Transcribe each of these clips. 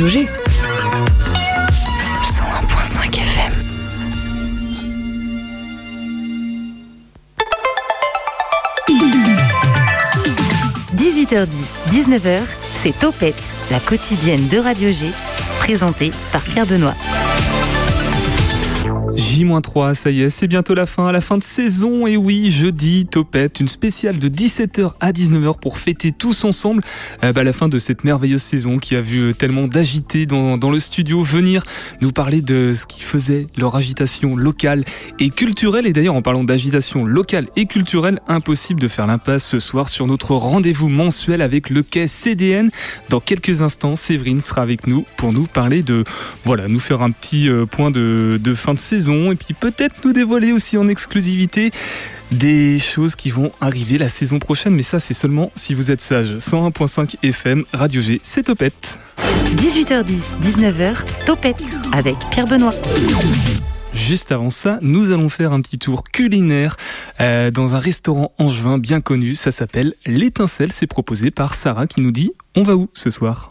Radio G. 101.5 FM. « 18h10, 19h, c'est Topette, la quotidienne de Radio G, présentée par Pierre Benoît. J-3, ça y est, c'est bientôt la fin, la fin de saison. Et oui, jeudi, Topette, une spéciale de 17h à 19h pour fêter tous ensemble euh, bah, la fin de cette merveilleuse saison qui a vu euh, tellement d'agités dans, dans, le studio venir nous parler de ce qui faisait leur agitation locale et culturelle. Et d'ailleurs, en parlant d'agitation locale et culturelle, impossible de faire l'impasse ce soir sur notre rendez-vous mensuel avec le quai CDN. Dans quelques instants, Séverine sera avec nous pour nous parler de, voilà, nous faire un petit euh, point de, de fin de saison et puis peut-être nous dévoiler aussi en exclusivité des choses qui vont arriver la saison prochaine, mais ça c'est seulement si vous êtes sage. 101.5 FM, Radio G, c'est Topette. 18h10, 19h, Topette avec Pierre Benoît. Juste avant ça, nous allons faire un petit tour culinaire euh, dans un restaurant angevin bien connu. Ça s'appelle L'étincelle. C'est proposé par Sarah qui nous dit On va où ce soir?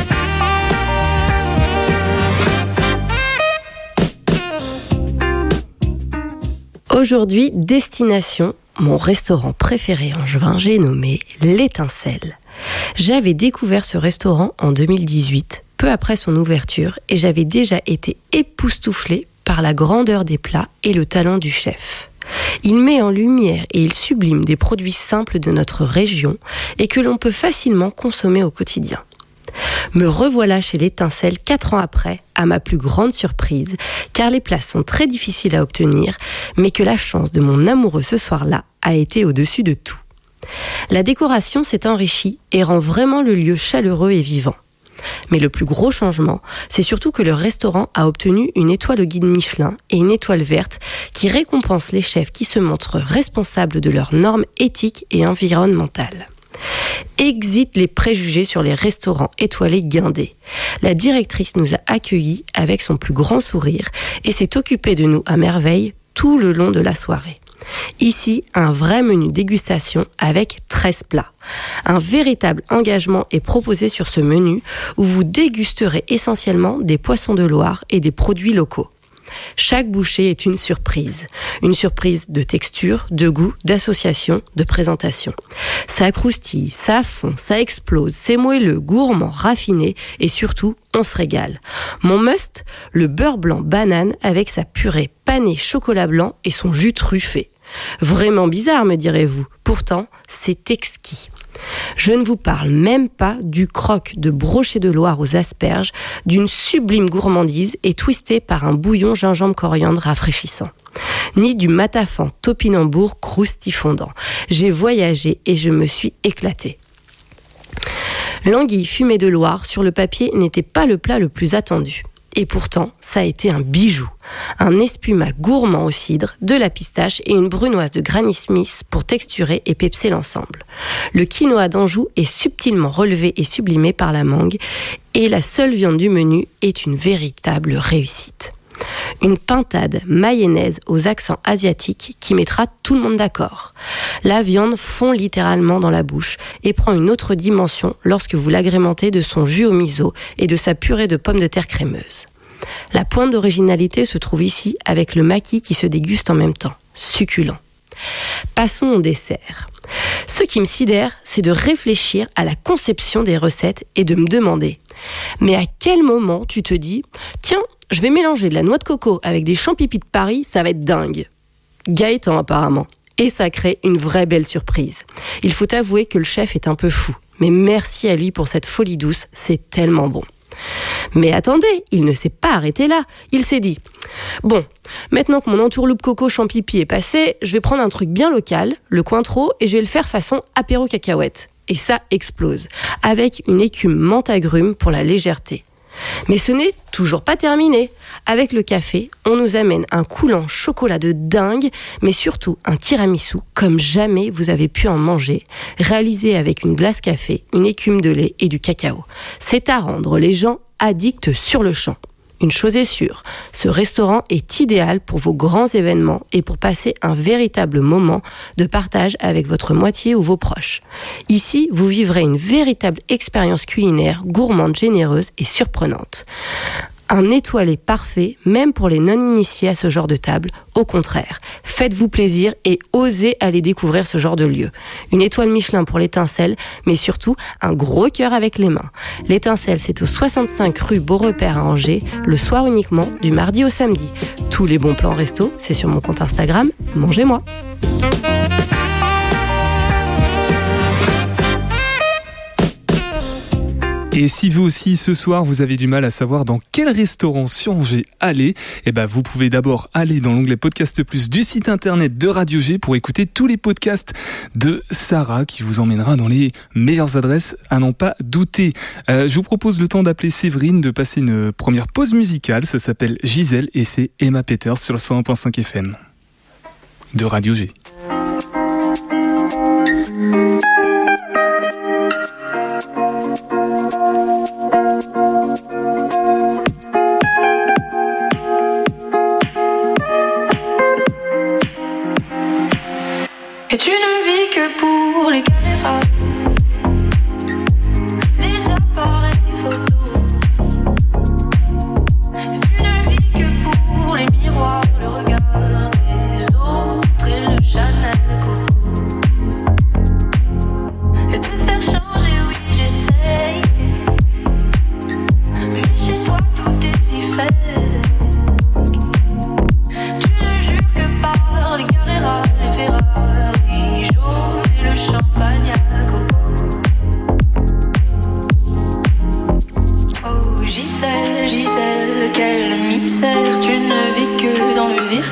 Aujourd'hui, destination, mon restaurant préféré en juin, j'ai nommé l'étincelle. J'avais découvert ce restaurant en 2018, peu après son ouverture, et j'avais déjà été époustouflé par la grandeur des plats et le talent du chef. Il met en lumière et il sublime des produits simples de notre région et que l'on peut facilement consommer au quotidien. Me revoilà chez l'étincelle quatre ans après, à ma plus grande surprise, car les places sont très difficiles à obtenir, mais que la chance de mon amoureux ce soir-là a été au-dessus de tout. La décoration s'est enrichie et rend vraiment le lieu chaleureux et vivant. Mais le plus gros changement, c'est surtout que le restaurant a obtenu une étoile au guide Michelin et une étoile verte qui récompense les chefs qui se montrent responsables de leurs normes éthiques et environnementales. Exit les préjugés sur les restaurants étoilés guindés. La directrice nous a accueillis avec son plus grand sourire et s'est occupée de nous à merveille tout le long de la soirée. Ici, un vrai menu dégustation avec 13 plats. Un véritable engagement est proposé sur ce menu où vous dégusterez essentiellement des poissons de Loire et des produits locaux. Chaque bouchée est une surprise. Une surprise de texture, de goût, d'association, de présentation. Ça croustille, ça fond, ça explose, c'est moelleux, gourmand, raffiné et surtout, on se régale. Mon must, le beurre blanc banane avec sa purée panée chocolat blanc et son jus truffé. Vraiment bizarre, me direz-vous. Pourtant, c'est exquis. Je ne vous parle même pas du croque de brochet de Loire aux asperges, d'une sublime gourmandise et twisté par un bouillon gingembre coriandre rafraîchissant ni du matafan topinambour croustifondant. J'ai voyagé et je me suis éclatée. L'anguille fumée de Loire sur le papier n'était pas le plat le plus attendu. Et pourtant, ça a été un bijou. Un espuma gourmand au cidre, de la pistache et une brunoise de Granny Smith pour texturer et pepser l'ensemble. Le quinoa d'Anjou est subtilement relevé et sublimé par la mangue et la seule viande du menu est une véritable réussite. Une pintade mayonnaise aux accents asiatiques qui mettra tout le monde d'accord. La viande fond littéralement dans la bouche et prend une autre dimension lorsque vous l'agrémentez de son jus au miso et de sa purée de pommes de terre crémeuse. La pointe d'originalité se trouve ici avec le maquis qui se déguste en même temps. Succulent. Passons au dessert. Ce qui me sidère, c'est de réfléchir à la conception des recettes et de me demander, mais à quel moment tu te dis, tiens, je vais mélanger de la noix de coco avec des champignons de Paris, ça va être dingue. Gaëtan apparemment. Et ça crée une vraie belle surprise. Il faut avouer que le chef est un peu fou, mais merci à lui pour cette folie douce, c'est tellement bon. Mais attendez, il ne s'est pas arrêté là. Il s'est dit Bon, maintenant que mon entourloupe coco champipi est passé, je vais prendre un truc bien local, le cointreau, et je vais le faire façon apéro cacahuète. Et ça explose, avec une écume menthe agrume pour la légèreté. Mais ce n'est toujours pas terminé. Avec le café, on nous amène un coulant chocolat de dingue, mais surtout un tiramisu comme jamais vous avez pu en manger, réalisé avec une glace café, une écume de lait et du cacao. C'est à rendre les gens addicts sur le champ. Une chose est sûre, ce restaurant est idéal pour vos grands événements et pour passer un véritable moment de partage avec votre moitié ou vos proches. Ici, vous vivrez une véritable expérience culinaire gourmande, généreuse et surprenante un étoilé parfait, même pour les non-initiés à ce genre de table. Au contraire, faites-vous plaisir et osez aller découvrir ce genre de lieu. Une étoile Michelin pour l'étincelle, mais surtout un gros cœur avec les mains. L'étincelle, c'est au 65 rue Beaurepaire à Angers, le soir uniquement, du mardi au samedi. Tous les bons plans resto, c'est sur mon compte Instagram, mangez-moi. Et si vous aussi ce soir vous avez du mal à savoir dans quel restaurant sur Angers aller, eh ben vous pouvez d'abord aller dans l'onglet Podcast Plus du site internet de Radio G pour écouter tous les podcasts de Sarah qui vous emmènera dans les meilleures adresses à n'en pas douter. Euh, je vous propose le temps d'appeler Séverine, de passer une première pause musicale. Ça s'appelle Gisèle et c'est Emma Peters sur le 101.5 FM de Radio G.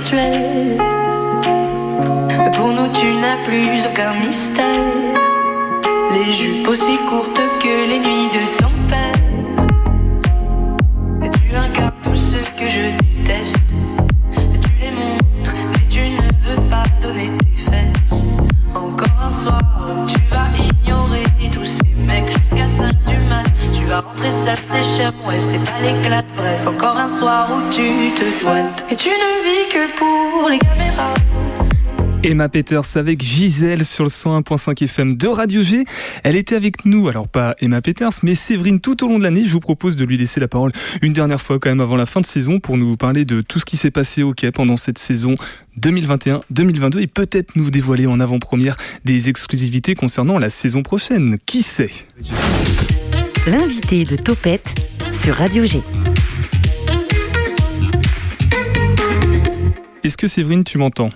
Pour nous, tu n'as plus aucun mystère. Les jupes aussi courtes que les nuits de tempête. Tu incarnes tout ce que je Emma Peters avec Gisèle sur le 101.5 FM de Radio G. Elle était avec nous, alors pas Emma Peters, mais Séverine tout au long de l'année. Je vous propose de lui laisser la parole une dernière fois quand même avant la fin de saison pour nous parler de tout ce qui s'est passé au Quai pendant cette saison 2021-2022 et peut-être nous dévoiler en avant-première des exclusivités concernant la saison prochaine. Qui sait? L'invité de Topette sur Radio G. Est-ce que Séverine, tu m'entends?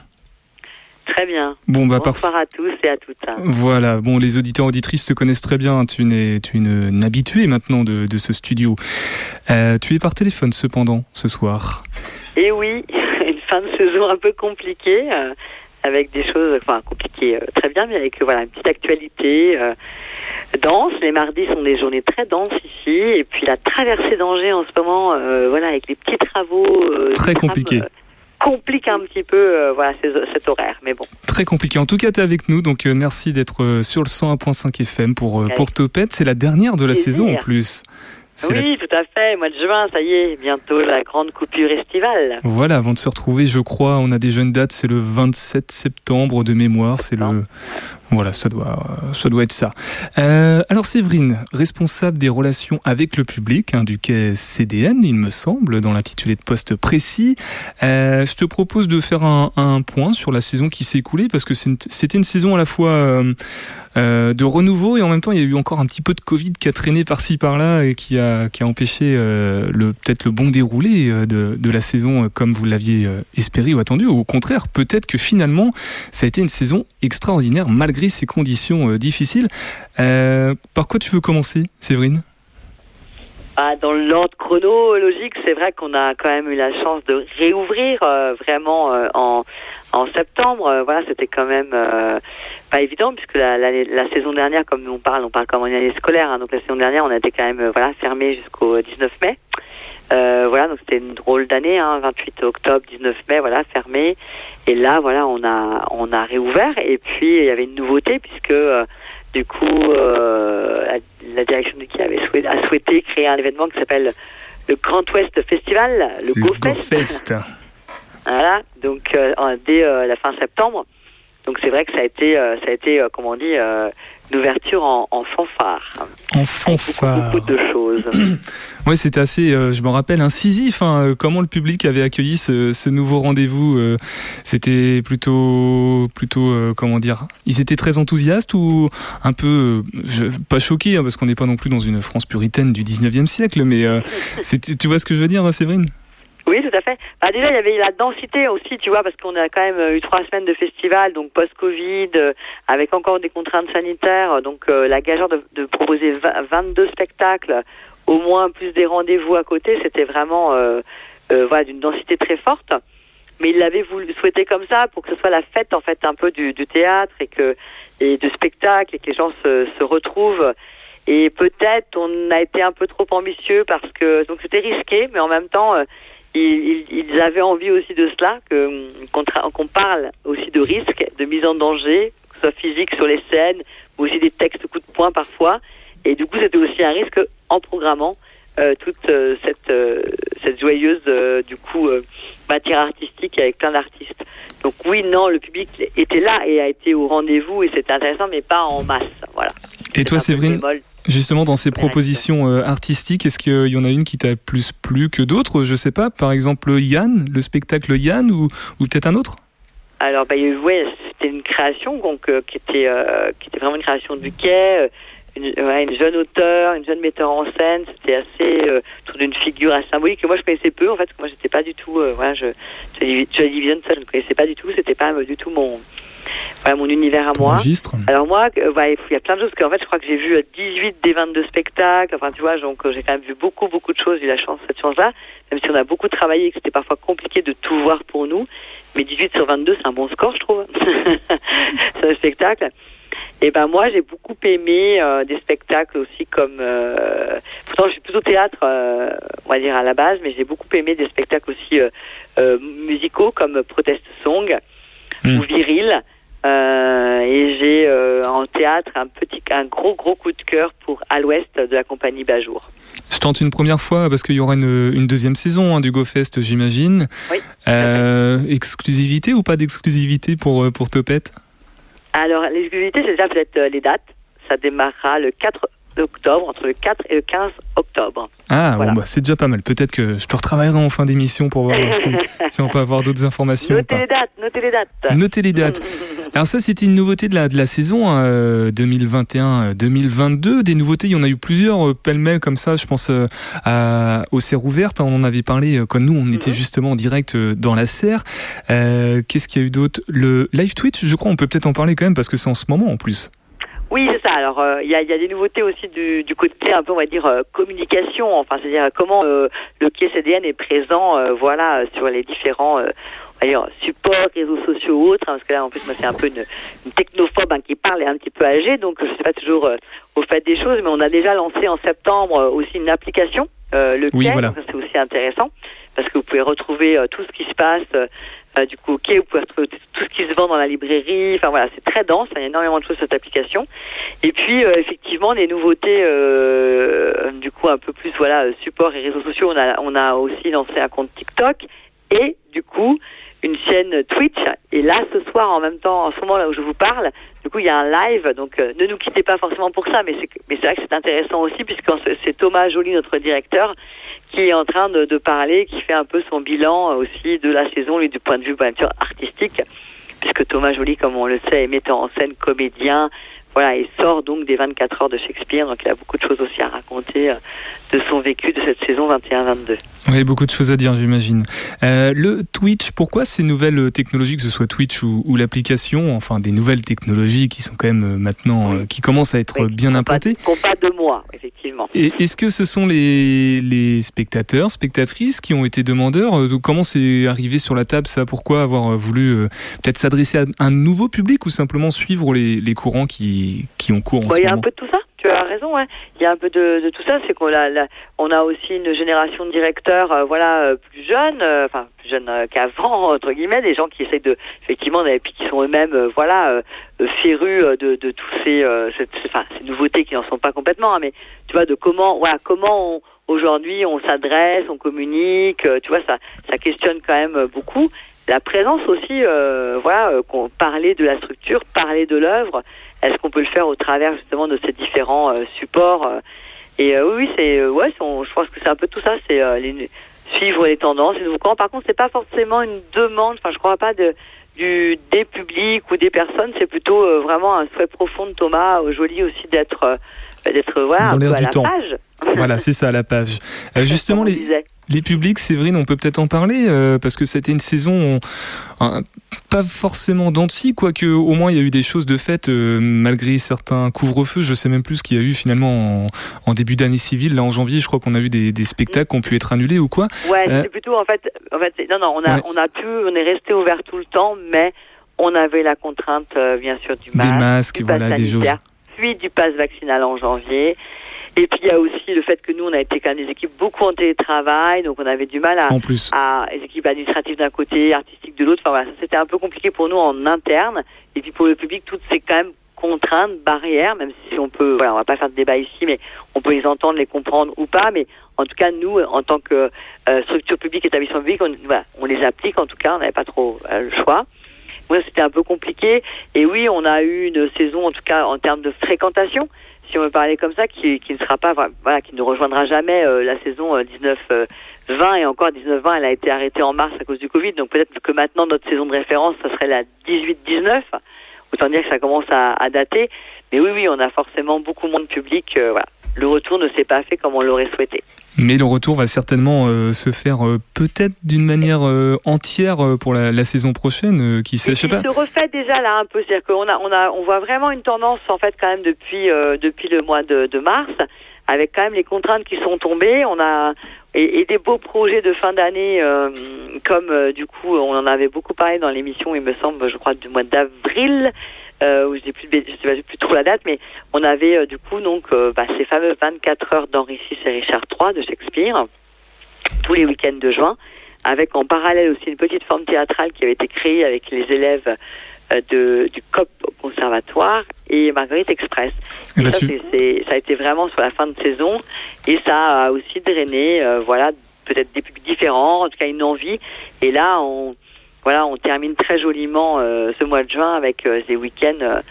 Très bien. Bon, bah, Bonsoir à tous et à toutes. Voilà, bon, les auditeurs auditrices te connaissent très bien. Tu es, tu es une, habituée maintenant de, de ce studio. Euh, tu es par téléphone cependant ce soir. Eh oui, une fin de saison un peu compliquée, euh, avec des choses, enfin compliquées, euh, très bien, mais avec voilà une petite actualité dense. Les mardis sont des journées très denses ici, et puis la traversée d'Angers en ce moment, voilà, avec les petits travaux. très compliqué complique un petit peu euh, voilà, cet horaire. Mais bon. Très compliqué. En tout cas, tu es avec nous, donc euh, merci d'être euh, sur le 101.5 FM pour, pour Topette. C'est la dernière de la saison en plus. Oui, tout à fait. Mois de juin, ça y est, bientôt la grande coupure estivale. Voilà, avant de se retrouver, je crois, on a des jeunes dates, c'est le 27 septembre de mémoire. C'est le. Voilà, ça doit, ça doit être ça. Euh, alors Séverine, responsable des relations avec le public hein, du quai CDN, il me semble, dans l'intitulé de poste précis. Euh, je te propose de faire un, point sur la saison qui s'est écoulée parce que c'était une saison à la fois euh, euh, de renouveau et en même temps il y a eu encore un petit peu de Covid qui a traîné par-ci par-là et qui a, qui a empêché euh, peut-être le bon déroulé euh, de, de la saison comme vous l'aviez espéré ou attendu. Au contraire, peut-être que finalement ça a été une saison extraordinaire malgré ces conditions euh, difficiles. Euh, par quoi tu veux commencer, Séverine? Ah, dans l'ordre chronologique, c'est vrai qu'on a quand même eu la chance de réouvrir euh, vraiment en, septembre. voilà, c'était quand même pas évident puisque la, la, saison dernière, comme nous on parle, on parle comme une année scolaire. Hein, donc la saison dernière, on a été quand même voilà fermé jusqu'au 19 mai. Euh, voilà, donc c'était une drôle d'année, hein, 28 octobre, 19 mai, voilà, fermé. Et là, voilà, on a on a réouvert. Et puis il y avait une nouveauté puisque euh, du coup euh, la, direction du qui avait souhaité, a souhaité créer un événement qui s'appelle le Grand Ouest Festival, le, GoFest. Voilà, donc dès la fin septembre. Donc c'est vrai que ça a été, ça a été, comment on dit, d'ouverture en, en, fanfare. En fanfare. Beaucoup, de choses. ouais, c'était assez, euh, je me rappelle, incisif. Hein, euh, comment le public avait accueilli ce, ce nouveau rendez-vous euh, C'était plutôt, plutôt, comment dire Ils étaient très enthousiastes ou un peu, je, pas choqués, hein, parce qu'on n'est pas non plus dans une France puritaine du 19e siècle, mais tu vois ce que je veux dire, Séverine? Oui, tout à fait. Bah, déjà, il y avait la densité aussi, tu vois, parce qu'on a quand même eu trois semaines de festival, donc post-Covid, euh, avec encore des contraintes sanitaires. Donc, euh, la gageure de, de, proposer 22 spectacles, au moins plus des rendez-vous à côté, c'était vraiment euh, voilà, d'une densité très forte. Mais il l'avait voulu souhaiter comme ça pour que ce soit la fête en fait un peu du, du théâtre et que et de spectacle et que les gens se, se retrouvent. Et peut-être on a été un peu trop ambitieux parce que donc c'était risqué, mais en même temps ils, ils, avaient envie aussi de cela, qu'on parle aussi de risques, de mise en danger, que ce soit physique sur les scènes, mais aussi des textes coup de poing parfois. Et du coup, c'était aussi un risque en programmant euh, toute euh, cette, euh, cette joyeuse du coup matière artistique avec plein d'artistes. Donc oui, non, le public était là et a été au rendez-vous et c'était intéressant, mais pas en masse. Voilà. Et toi, Séverine Justement, dans ces propositions euh, artistiques, est-ce qu'il y en a une qui t'a plus plu que d'autres? Je sais pas, par exemple Yann, le spectacle Yann, ou, ou peut-être un autre? Alors, bah, ouais, c'était une création donc, euh, qui, était, euh, qui était vraiment une création du quai, une, une, jeune auteure, une jeune metteur en scène. C'était assez autour d'une figure assez symbolique que moi je connaissais peu en fait. Moi, j'étais pas du tout. voilà, je, je, je, ça, je ne connaissais pas du tout. C'était pas du tout mon voilà, mon univers à moi. Alors moi, euh, il y a plein de choses, parce qu'en fait, je crois que j'ai vu 18 euh, des 22 spectacles, enfin, tu vois, donc euh, j'ai quand même vu beaucoup, beaucoup de choses, j'ai eu la chance, cette chance-là, même si on a beaucoup travaillé et que c'était parfois compliqué de tout voir pour nous, mais 18 sur 22, c'est un bon score, je trouve, c'est un spectacle. Et ben moi, j'ai beaucoup aimé des spectacles aussi comme... pourtant, je suis plutôt théâtre, on va dire, à la base, mais j'ai beaucoup aimé des spectacles aussi musicaux comme Protest Song hmm. ou Viril. Euh, et j'ai euh, en théâtre un petit, un gros gros coup de cœur pour À l'Ouest de la compagnie Bajour. Je tente une première fois parce qu'il y aura une, une deuxième saison hein, du GoFest, j'imagine. Oui. Euh, exclusivité ou pas d'exclusivité pour pour Topette? Alors l'exclusivité, c'est déjà peut-être les dates. Ça démarrera le 4 octobre, entre le 4 et le 15 octobre. Ah, bon, bah, c'est déjà pas mal. Peut-être que je te retravaillerai en fin d'émission pour voir si, on peut avoir d'autres informations. Notez les dates, notez les dates. Notez les dates. Alors ça, c'était une nouveauté de la, de la saison 2021-2022. Hein, Des nouveautés, il y en a eu plusieurs, euh, pêle-mêle comme ça. Je pense euh, à, aux serres ouvertes. On en avait parlé quand nous, on était mhm. justement en direct euh, dans la serre. Qu'est-ce qu'il y a eu d'autre? Le live Twitch, je crois, on peut peut-être en parler quand même parce que c'est en ce moment en plus. Oui, c'est ça. Alors, il y, a, y, a, des nouveautés aussi du, du côté un peu, on va dire, communication. Enfin, c'est-à-dire comment le quai CDN est présent, voilà, sur les différents, d'ailleurs support, réseaux sociaux ou autres, hein, parce que là en plus moi c'est un peu une, une technophobe hein, qui parle et un petit peu âgée, donc je ne sais pas toujours euh, au fait des choses, mais on a déjà lancé en septembre euh, aussi une application, euh, le oui, c'est aussi intéressant, parce que vous pouvez retrouver tout ce qui se passe. Du coup, ok, vous pouvez retrouver tout ce qui se vend dans la librairie. Enfin voilà, c'est très dense. Il y a énormément de choses sur cette application. Et puis effectivement, des nouveautés, du coup, un peu plus voilà, support et réseaux sociaux. On a, on a aussi lancé un compte TikTok et du coup une chaîne Twitch. Et là, ce soir, en même temps, en ce moment là où je vous parle, du coup, il y a un live. Donc, euh, ne nous quittez pas forcément pour ça, mais c'est, mais c'est vrai que c'est intéressant aussi, puisque c'est Thomas Joly, notre directeur, qui est en train de, de, parler, qui fait un peu son bilan aussi de la saison, lui, du point de vue bien sûr artistique, puisque Thomas Joly, comme on le sait, est metteur en scène, comédien, voilà, il sort donc des 24 heures de Shakespeare, donc il a beaucoup de choses aussi à raconter euh, de son vécu de cette saison 21-22. Oui, beaucoup de choses à dire, j'imagine. Euh, le Twitch, pourquoi ces nouvelles technologies, que ce soit Twitch ou, l'application, enfin des nouvelles technologies qui sont quand même euh, maintenant, euh, qui commencent à être bien implantées Qui pas de moi, effectivement. Est-ce que ce sont les, les spectateurs, spectatrices qui ont été demandeurs Comment c'est arrivé sur la table ça? Pourquoi avoir voulu peut-être s'adresser à un nouveau public ou simplement suivre les, les courants qui, qui ont cours en ce moment Il y a un peu de tout ça tu as raison. Hein. Il y a un peu de, de tout ça. C'est qu'on a, on a aussi une génération de directeurs, euh, voilà, euh, plus jeunes, euh, enfin plus jeunes qu'avant entre guillemets, des gens qui essayent de, effectivement, et puis qui sont eux-mêmes, voilà, férus de, de tous ces, enfin, ces nouveautés qui n'en sont pas complètement, hein, mais tu vois, de comment, voilà, comment aujourd'hui on s'adresse, on communique. tu vois, ça, ça questionne quand même beaucoup. La présence aussi, voilà, qu'on parler de la structure, parler de l'œuvre est-ce qu'on peut le faire au travers justement de ces différents euh, supports euh, Et euh, oui, c'est ouais, je pense que c'est un peu tout ça, c'est suivre les tendances, les nouveaux Par contre, c'est pas forcément une demande. Enfin, je crois pas de du des publics ou des personnes. C'est plutôt vraiment un souhait profond de Thomas Joli aussi d'être d'être voilà un peu à la page. Voilà, c'est ça, à la page. justement, les, les publics, Séverine, on peut peut-être en parler, euh, parce que c'était une saison pas forcément d'anti, quoique au moins il y a eu des choses de fait, euh, malgré certains couvre-feux. Je sais même plus ce qu'il y a eu finalement en, début d'année civile. Là, en janvier, je crois qu'on a vu des, spectacles qui ont pu être annulés ou quoi. Ouais, euh, c'est plutôt en fait, en fait, non, non, on a, on a pu, on est resté ouvert tout le temps, mais on avait la contrainte, bien sûr, du masque, des masques, voilà, des jauges. Puis du pass vaccinal en janvier. Et puis il y a aussi le fait que nous, on a été quand même des équipes beaucoup en télétravail, donc on avait du mal à, en plus. à les équipes administratives d'un côté, artistiques de l'autre. Enfin voilà, c'était un peu compliqué pour nous en interne. Et puis pour le public, toutes ces quand même contraintes, barrières, même si on peut, voilà, on va pas faire de débat ici, mais on peut les entendre, les comprendre ou pas. Mais en tout cas, nous, en tant que euh, structure publique, établissement public, on, voilà, on les applique. En tout cas, on n'avait pas trop euh, le choix. Moi, c'était un peu compliqué. Et oui, on a eu une saison, en tout cas en termes de fréquentation si on veut parler comme ça, qui, ne sera pas, voilà, qui ne rejoindra jamais euh, la saison 19-20 euh, et encore 19-20, elle a été arrêtée en mars à cause du Covid. Donc peut-être que maintenant notre saison de référence, ça serait la 18-19. Autant dire que ça commence à, dater. Mais oui, oui, on a forcément beaucoup moins de public. Euh, voilà. Le retour ne s'est pas fait comme on l'aurait souhaité. Mais le retour va certainement euh, se faire euh, peut-être d'une manière euh, entière pour la, la, saison prochaine, qui sait, je sais pas. Se refait déjà là un peu, c'est-à-dire qu'on a, on a, on voit vraiment une tendance en fait quand même depuis depuis le mois de, de, mars, avec quand même les contraintes qui sont tombées. On a et, et des beaux projets de fin d'année, comme du coup on en avait beaucoup parlé dans l'émission, il me semble, je crois du mois d'avril euh, où je sais plus, je sais plus trop la date, mais on avait euh, du coup donc euh, bah, ces fameux 24 heures d'Henri VI et Richard III de Shakespeare tous les week-ends de juin, avec en parallèle aussi une petite forme théâtrale qui avait été créée avec les élèves de, du COP au conservatoire et Marguerite Express. Et, ça, ça a été vraiment sur la fin de saison et ça a aussi drainé, voilà, peut-être des publics différents, en tout cas une envie. Et là, on, voilà, on termine très joliment euh, ce mois de juin avec euh, des week-ends.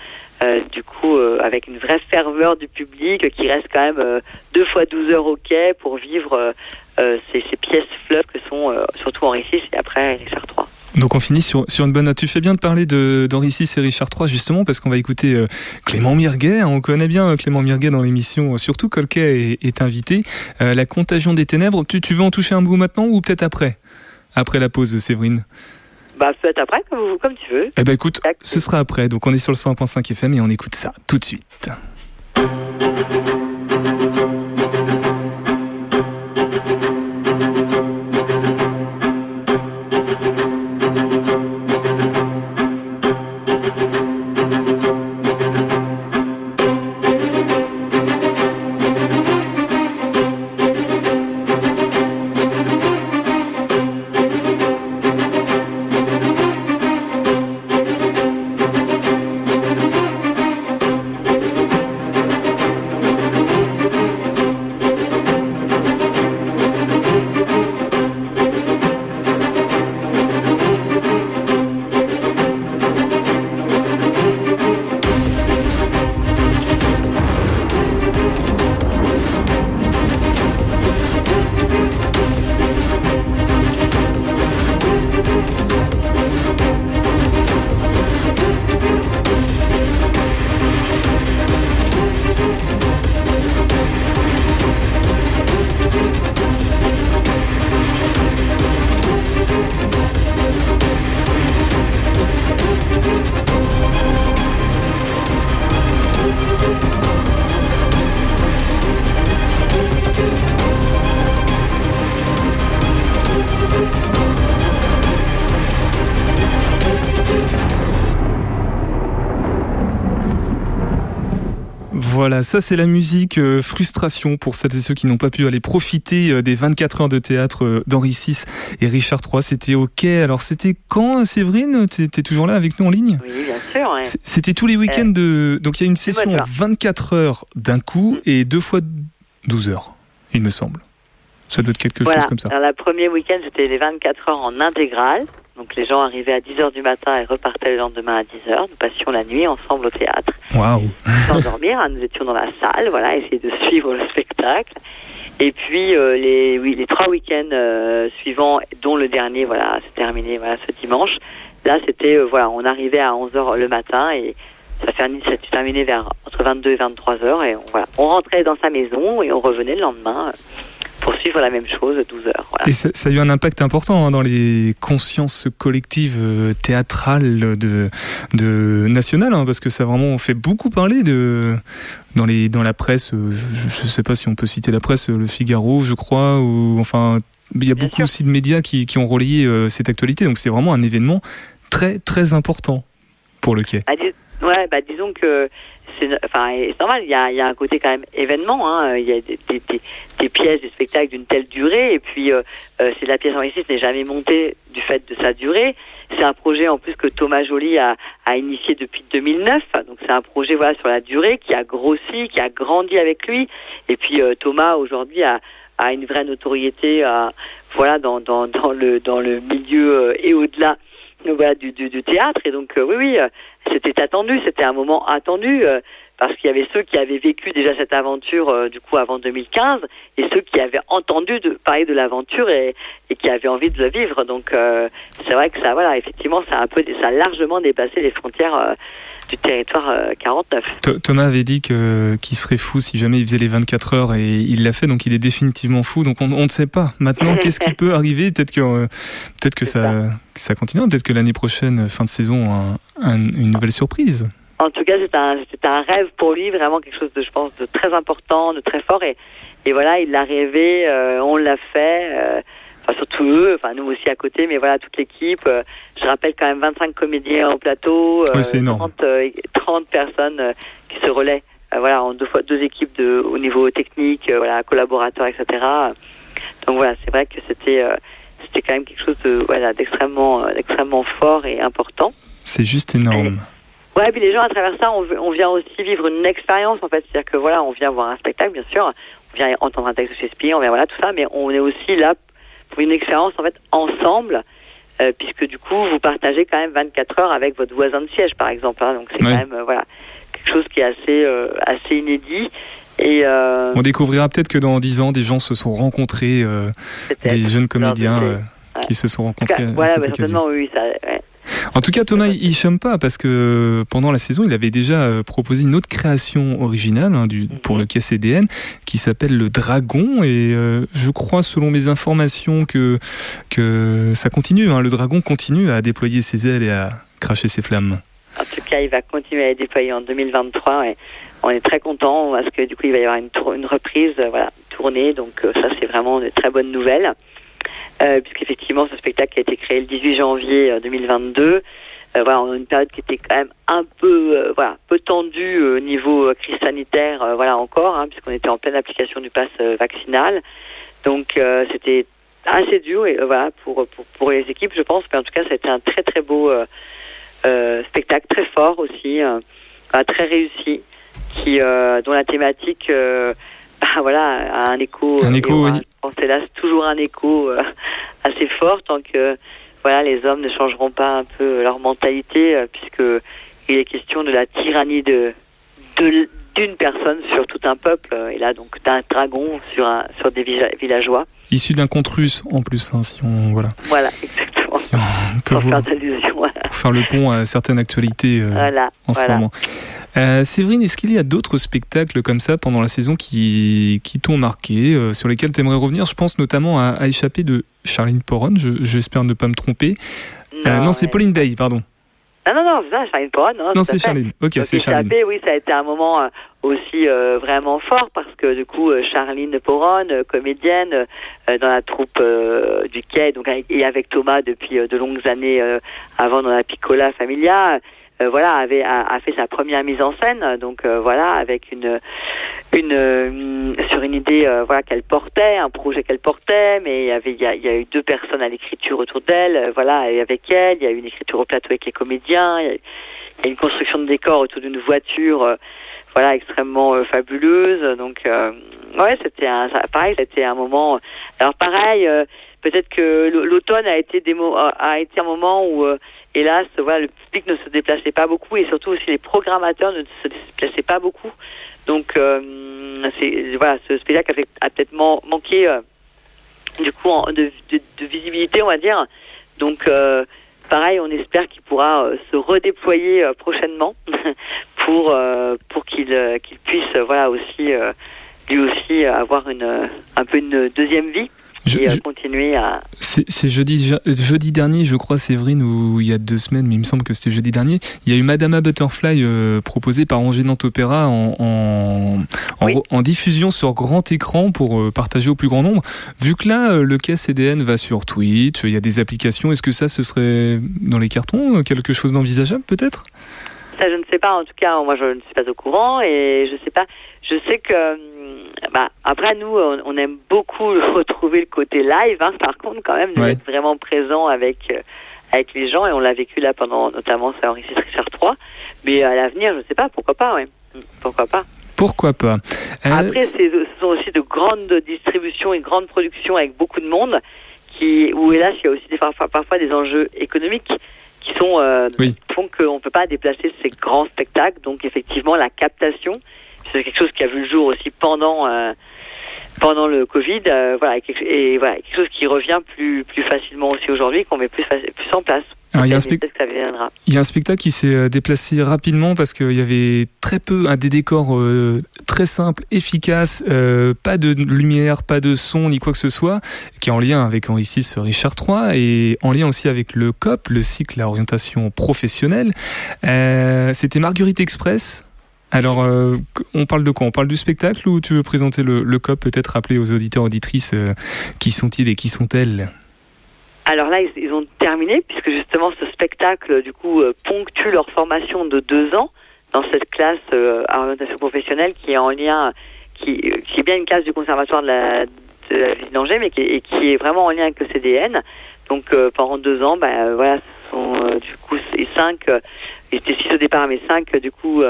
Euh, du coup, avec une vraie ferveur du public qui reste quand même deux fois 12 heures au quai pour vivre ces, ces, pièces fleuves que sont surtout Henri VI et après Richard III. Donc on finit sur, sur une bonne note. Tu fais bien de parler d'Henri VI et Richard III justement parce qu'on va écouter Clément Mirguet. On connaît bien Clément Mirguet dans l'émission, surtout Colquet est, est invité. la contagion des ténèbres, tu, tu veux en toucher un bout maintenant ou peut-être après? Après la pause, Séverine? Bah, peut-être après, comme, comme tu veux. Eh ben, écoute, ce sera après. Donc, on est sur le 100.5 FM et on écoute ça tout de suite. Ça c'est la musique euh, frustration pour celles et ceux qui n'ont pas pu aller profiter euh, des 24 heures de théâtre euh, d'Henri VI et Richard III. C'était ok. Alors c'était quand, Séverine? T'es toujours là avec nous en ligne? Oui, bien sûr. C'était tous les week-ends de. Donc il y a une session 24 heures d'un coup et deux fois 12 heures, il me semble. Ça doit être quelque chose comme ça. Alors, le premier week-end, c'était les 24 heures en intégrale. Donc les gens arrivaient à 10h du matin et repartaient le lendemain à 10h. Nous passions la nuit ensemble au théâtre. Waouh Sans dormir, hein. nous étions dans la salle, voilà, essayer de suivre le spectacle. Et puis euh, les, oui, les trois week-ends euh, suivants, dont le dernier, voilà, s'est terminé voilà, ce dimanche. Là, c'était, euh, voilà, on arrivait à 11h le matin et ça s'est terminé vers entre 22 et 23 heures et on, voilà, on rentrait dans sa maison et on revenait le lendemain poursuivre la même chose 12 heures. Et ça, a eu un impact important hein, dans les consciences collectives euh, théâtrales de, de nationales, hein, parce que ça vraiment fait beaucoup parler de dans les dans la presse. Euh, je ne sais pas si on peut citer la presse, Le Figaro, je crois, ou enfin il y a beaucoup aussi de médias qui, qui ont relayé euh, cette actualité. Donc c'est vraiment un événement très très important pour le quai. Ah, ouais, bah disons que c'est enfin, normal, il y a, y a, un côté quand même événement. Hein. Il y a des, des, des, pièces, des spectacles d'une telle durée. Et puis, euh, euh c'est la pièce en ici n'est jamais montée du fait de sa durée. C'est un projet en plus que Thomas Joly a, a initié depuis 2009. Donc, c'est un projet voilà sur la durée qui a grossi, qui a grandi avec lui. Et puis, euh, Thomas aujourd'hui a, a une vraie notoriété, euh, voilà, dans, dans, dans le dans le milieu et au-delà voilà, du, du, du, théâtre. Et donc, oui, oui, c'était attendu, c'était un moment attendu euh, parce qu'il y avait ceux qui avaient vécu déjà cette aventure euh, du coup avant 2015 et ceux qui avaient entendu de, parler de l'aventure et, qui avaient envie de le vivre. Donc euh, c'est vrai que ça, voilà, effectivement, ça a un ça a largement dépassé les frontières du territoire 49. Thomas avait dit qu'il serait fou si jamais il faisait les 24 heures et il l'a fait, donc il est définitivement fou. Donc on, on ne sait pas. Maintenant, qu'est-ce qui peut arriver? Peut-être que peut-être que ça, ça. continue. Peut-être que l'année prochaine, fin de saison, un, une nouvelle surprise. En tout cas, c'était un, un, rêve pour lui, vraiment quelque chose de, je pense, de très important, de très fort. Et, et voilà, il l'a rêvé, euh, on l'a fait. Euh, enfin, surtout eux, enfin nous aussi à côté, mais voilà, toute l'équipe. Euh, je rappelle quand même 25 comédiens au plateau, 30, 30, personnes qui se relaient. voilà, en deux fois deux équipes de, au niveau technique, voilà, collaborateurs, etc. Donc voilà, c'est vrai que c'était c'était quand même quelque chose de voilà d'extrêmement extrêmement fort et important. C'est juste énorme. Ouais, puis les gens à travers ça, on, on vient aussi vivre une expérience en fait, c'est-à-dire que voilà, on vient voir un spectacle, bien sûr, on vient entendre un texte de Shakespeare, on vient voilà tout ça, mais on est aussi là pour une expérience en fait ensemble, euh, puisque du coup vous partagez quand même 24 heures avec votre voisin de siège, par exemple. Hein, donc c'est quand même euh, voilà quelque chose qui est assez euh, assez inédit. Et on découvrira peut-être que dans 10 ans, des gens se sont rencontrés, des jeunes comédiens qui se sont rencontrés. voilà, bah, certainement, oui, ça, en tout cas, Thomas, il chôme pas parce que pendant la saison, il avait déjà euh, proposé une autre création originale hein, du, pour le CDN qui s'appelle le Dragon. Et euh, je crois, selon mes informations, que, que ça continue. Hein. le Dragon continue à déployer ses ailes et à cracher ses flammes. En tout cas, il va continuer à les déployer en 2023. Et on est très content parce que du coup, il va y avoir une, une reprise, euh, voilà, tournée. Donc ça, c'est vraiment une très bonne nouvelle euh, puisqu'effectivement ce spectacle a été créé le 18 janvier 2022. Euh, euh, voilà, une période qui était quand même un peu, euh, voilà, peu tendue au niveau crise sanitaire, voilà encore, hein, puisqu'on était en pleine application du pass vaccinal. Donc c'était assez dur et voilà pour, pour, pour les équipes, je pense. Mais en tout cas, c'était un très très beau spectacle, très fort aussi, très réussi, qui dont la thématique bah, voilà, un écho. Un écho, oui. C'est là toujours un écho euh, assez fort tant que voilà, les hommes ne changeront pas un peu leur mentalité, euh, puisque il est question de la tyrannie de d'une personne sur tout un peuple, et là donc d'un dragon sur un, sur des villageois. Issu d'un conte russe en plus, hein, si on voilà. Voilà, exactement. Si on peut pour, faire, pour faire le pont à certaines actualités euh, en ce moment. Euh, Séverine, est-ce qu'il y a d'autres spectacles comme ça pendant la saison qui, qui t'ont marqué, euh, sur lesquels tu aimerais revenir? Je pense notamment à, à Échapper de Charline Poron, j'espère ne pas me tromper. Euh, non, c'est Pauline Day, pardon. Non, non, non, c'est Charline Poron. Non, non c'est Charline. Ok, c'est Charline. oui, ça a été un moment aussi vraiment fort parce que du coup, Charline Poron, comédienne dans la troupe du Quai, donc et avec Thomas depuis de longues années avant dans la Piccola Familia voilà, avait a, fait sa première mise en scène, donc voilà, avec une une sur une idée voilà qu'elle portait, un projet qu'elle portait, mais il y avait il y a, eu deux personnes à l'écriture autour d'elle, voilà, avec elle, il y a eu une écriture au plateau avec les comédiens, il y a, une construction de décor autour d'une voiture, voilà, extrêmement fabuleuse, donc ouais, c'était un pareil, c'était un moment. Alors pareil peut-être que l'automne a été des a été un moment où euh, hélas voilà le public ne se déplaçait pas beaucoup et surtout aussi les programmateurs ne se déplaçaient pas beaucoup. Donc euh, voilà ce spectacle a, peut-être manqué euh, du coup de, visibilité on va dire. Donc pareil on espère qu'il pourra se redéployer prochainement pour pour qu'il qu'il puisse voilà aussi lui aussi avoir une un peu une deuxième vie je, et continuer à. C'est jeudi, jeudi dernier, je crois, Séverine, ou il y a deux semaines, mais il me semble que c'était jeudi dernier. Il y a eu Madame Butterfly euh, proposée par Angers Nantes Opéra en, en, en, diffusion sur grand écran pour euh, partager au plus grand nombre. Vu que là, euh, le cas CDN va sur Twitch, il y a des applications, est-ce que ça, ce serait dans les cartons quelque chose d'envisageable peut-être? Ça, je ne sais pas. En tout cas, moi, je ne suis pas au courant et je ne sais pas. Je sais que bah, après, nous, on, aime beaucoup retrouver le côté live, hein, par contre, quand même, d'être vraiment présent avec, euh, avec les gens, et on l'a vécu là pendant notamment ça Henri Richard 3. Mais à l'avenir, je ne sais pas, pourquoi pas, ouais. Pourquoi pas pourquoi pas euh, Après, ce sont aussi de grandes distributions et grandes productions avec beaucoup de monde, qui, où hélas, il y a aussi des, parfois, parfois des enjeux économiques qui sont euh, font qu'on ne peut pas déplacer ces grands spectacles. Donc effectivement, la captation c'est quelque chose qui a vu le jour aussi pendant euh, pendant le Covid, euh, voilà, et, voilà, quelque chose qui revient plus plus facilement aussi aujourd'hui, qu'on met plus plus en place. Il, y a un il y a un spectacle qui s'est euh, déplacé rapidement parce qu'il y avait très peu, un des décors très simples, efficaces, pas de lumière, pas de son, ni quoi que ce soit, qui est en lien avec Henri VI, Richard III, et en lien aussi avec le COP, le cycle à orientation professionnelle. C'était Marguerite Express, alors, euh, on parle de quoi? On parle du spectacle ou tu veux présenter le, le COP, peut-être rappeler aux auditeurs, auditrices, euh, qui sont-ils et qui sont-elles? Alors là, ils, ont terminé, puisque justement ce spectacle, du coup, euh, ponctue leur formation de deux ans dans cette classe à orientation professionnelle qui est en lien, qui, qui, est bien une classe du conservatoire de la, de la ville d'Angers, mais qui, et qui est vraiment en lien avec le CDN. Donc pendant deux ans, ben voilà, ce sont du coup cinq, ils étaient six au départ, mais cinq du coup